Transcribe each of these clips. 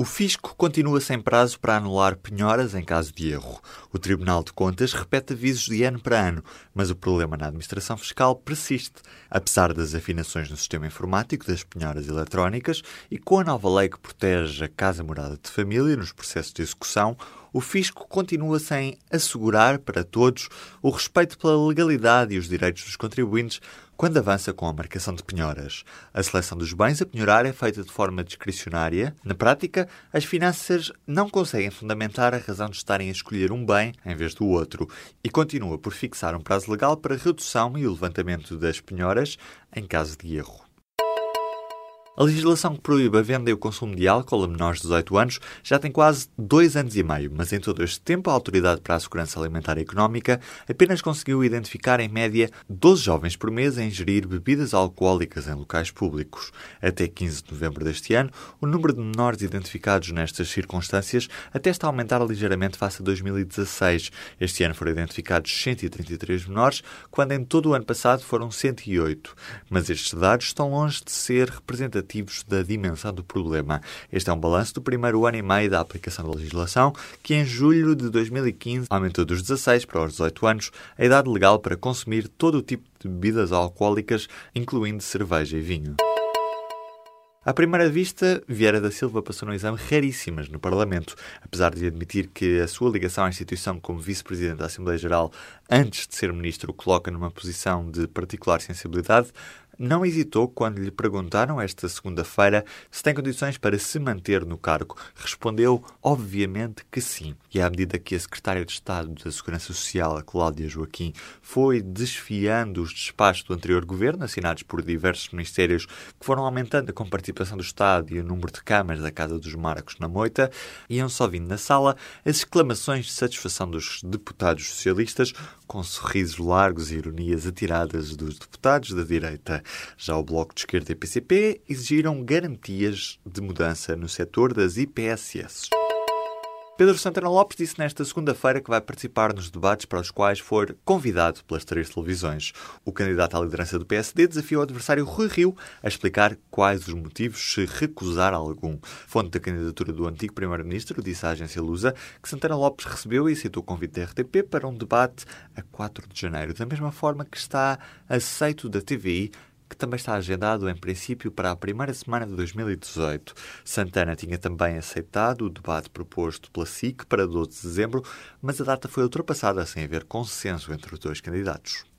O fisco continua sem prazo para anular penhoras em caso de erro. O Tribunal de Contas repete avisos de ano para ano, mas o problema na administração fiscal persiste. Apesar das afinações no sistema informático das penhoras eletrónicas e com a nova lei que protege a casa morada de família nos processos de execução, o fisco continua sem assegurar para todos o respeito pela legalidade e os direitos dos contribuintes quando avança com a marcação de penhoras. A seleção dos bens a penhorar é feita de forma discricionária. Na prática, as finanças não conseguem fundamentar a razão de estarem a escolher um bem em vez do outro e continua por fixar um prazo legal para redução e o levantamento das penhoras em caso de erro. A legislação que proíbe a venda e o consumo de álcool a menores de 18 anos já tem quase dois anos e meio, mas em todo este tempo a Autoridade para a Segurança Alimentar e Económica apenas conseguiu identificar em média 12 jovens por mês a ingerir bebidas alcoólicas em locais públicos. Até 15 de novembro deste ano, o número de menores identificados nestas circunstâncias até está a aumentar ligeiramente face a 2016. Este ano foram identificados 133 menores, quando em todo o ano passado foram 108. Mas estes dados estão longe de ser representativos da dimensão do problema. Este é um balanço do primeiro ano e meio da aplicação da legislação, que em julho de 2015 aumentou dos 16 para os 18 anos a idade legal para consumir todo o tipo de bebidas alcoólicas, incluindo cerveja e vinho. À primeira vista, Vieira da Silva passou no exame raríssimas no Parlamento, apesar de admitir que a sua ligação à instituição como vice-presidente da Assembleia Geral antes de ser ministro o coloca numa posição de particular sensibilidade, não hesitou quando lhe perguntaram esta segunda-feira se tem condições para se manter no cargo. Respondeu, obviamente, que sim. E à medida que a secretária de Estado da Segurança Social, Cláudia Joaquim, foi desfiando os despachos do anterior governo, assinados por diversos ministérios, que foram aumentando a comparticipação do Estado e o número de câmaras da Casa dos Marcos na Moita, iam só vindo na sala as exclamações de satisfação dos deputados socialistas, com sorrisos largos e ironias atiradas dos deputados da direita. Já o Bloco de Esquerda e PCP exigiram garantias de mudança no setor das IPSS. Pedro Santana Lopes disse nesta segunda-feira que vai participar nos debates para os quais for convidado pelas três televisões. O candidato à liderança do PSD desafiou o adversário Rui Rio a explicar quais os motivos se recusar algum. Fonte da candidatura do antigo primeiro-ministro disse à agência Lusa que Santana Lopes recebeu e aceitou o convite da RTP para um debate a 4 de janeiro, da mesma forma que está aceito da TVI que também está agendado em princípio para a primeira semana de 2018. Santana tinha também aceitado o debate proposto pela SIC para 12 de dezembro, mas a data foi ultrapassada sem haver consenso entre os dois candidatos.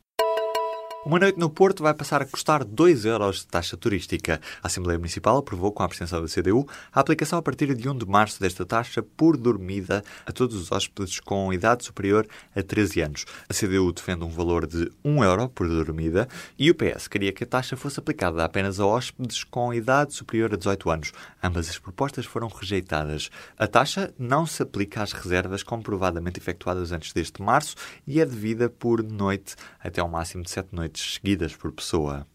Uma noite no Porto vai passar a custar 2 euros de taxa turística. A Assembleia Municipal aprovou, com a abstenção da CDU, a aplicação a partir de 1 de março desta taxa por dormida a todos os hóspedes com idade superior a 13 anos. A CDU defende um valor de 1 euro por dormida e o PS queria que a taxa fosse aplicada apenas a hóspedes com idade superior a 18 anos. Ambas as propostas foram rejeitadas. A taxa não se aplica às reservas comprovadamente efetuadas antes deste março e é devida por noite até um máximo de 7 noites noites seguidas por pessoa.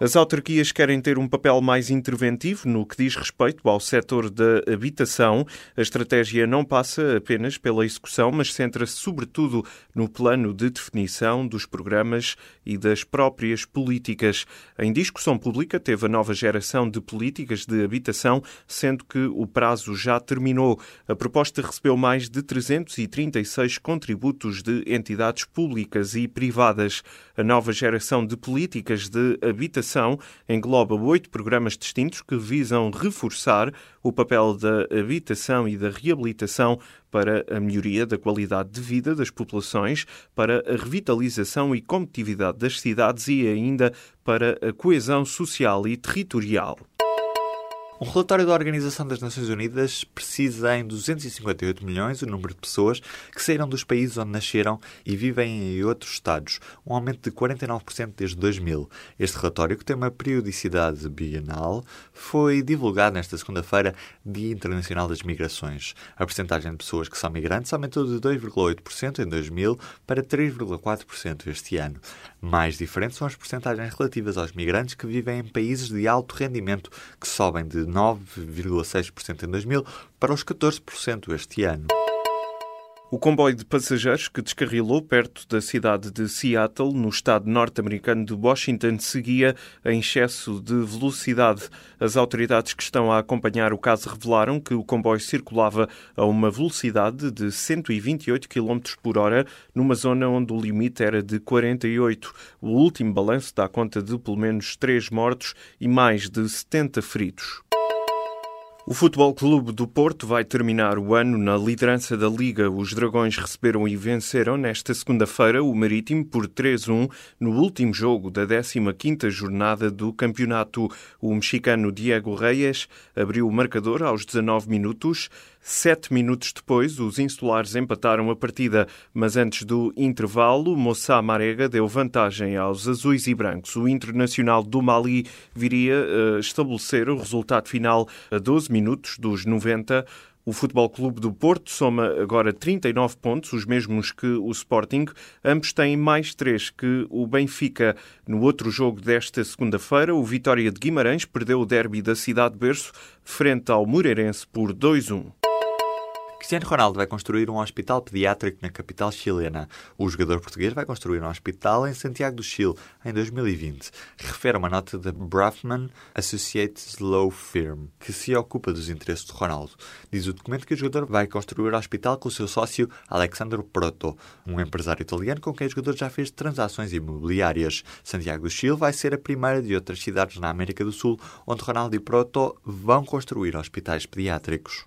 As autarquias querem ter um papel mais interventivo no que diz respeito ao setor da habitação. A estratégia não passa apenas pela execução, mas centra-se sobretudo no plano de definição dos programas e das próprias políticas. Em discussão pública teve a nova geração de políticas de habitação, sendo que o prazo já terminou. A proposta recebeu mais de 336 contributos de entidades públicas e privadas. A nova geração de políticas de habitação habitação engloba oito programas distintos que visam reforçar o papel da habitação e da reabilitação para a melhoria da qualidade de vida das populações, para a revitalização e competitividade das cidades e ainda para a coesão social e territorial. Um relatório da Organização das Nações Unidas precisa em 258 milhões o número de pessoas que saíram dos países onde nasceram e vivem em outros estados, um aumento de 49% desde 2000. Este relatório, que tem uma periodicidade bienal, foi divulgado nesta segunda-feira, Dia Internacional das Migrações. A percentagem de pessoas que são migrantes aumentou de 2,8% em 2000 para 3,4% este ano. Mais diferentes são as percentagens relativas aos migrantes que vivem em países de alto rendimento, que sobem de 9,6% em 2000 para os 14% este ano. O comboio de passageiros que descarrilou perto da cidade de Seattle, no estado norte-americano de Washington, seguia em excesso de velocidade. As autoridades que estão a acompanhar o caso revelaram que o comboio circulava a uma velocidade de 128 km por hora, numa zona onde o limite era de 48. O último balanço dá conta de pelo menos três mortos e mais de 70 feridos. O Futebol Clube do Porto vai terminar o ano na liderança da Liga. Os Dragões receberam e venceram nesta segunda-feira o Marítimo por 3-1 no último jogo da 15ª jornada do campeonato. O mexicano Diego Reyes abriu o marcador aos 19 minutos. Sete minutos depois, os insulares empataram a partida, mas antes do intervalo, Moçá Marega deu vantagem aos azuis e brancos. O Internacional do Mali viria a estabelecer o resultado final a 12 minutos dos 90. O Futebol Clube do Porto soma agora 39 pontos, os mesmos que o Sporting. Ambos têm mais três que o Benfica. No outro jogo desta segunda-feira, o Vitória de Guimarães perdeu o derby da cidade de berço frente ao Moreirense por 2-1. Cristiano Ronaldo vai construir um hospital pediátrico na capital chilena. O jogador português vai construir um hospital em Santiago do Chile em 2020. Refere uma nota da Braffman Associates Law Firm, que se ocupa dos interesses de Ronaldo. Diz o documento que o jogador vai construir o hospital com o seu sócio Alexandro Proto, um empresário italiano com quem o jogador já fez transações imobiliárias. Santiago do Chile vai ser a primeira de outras cidades na América do Sul onde Ronaldo e Proto vão construir hospitais pediátricos.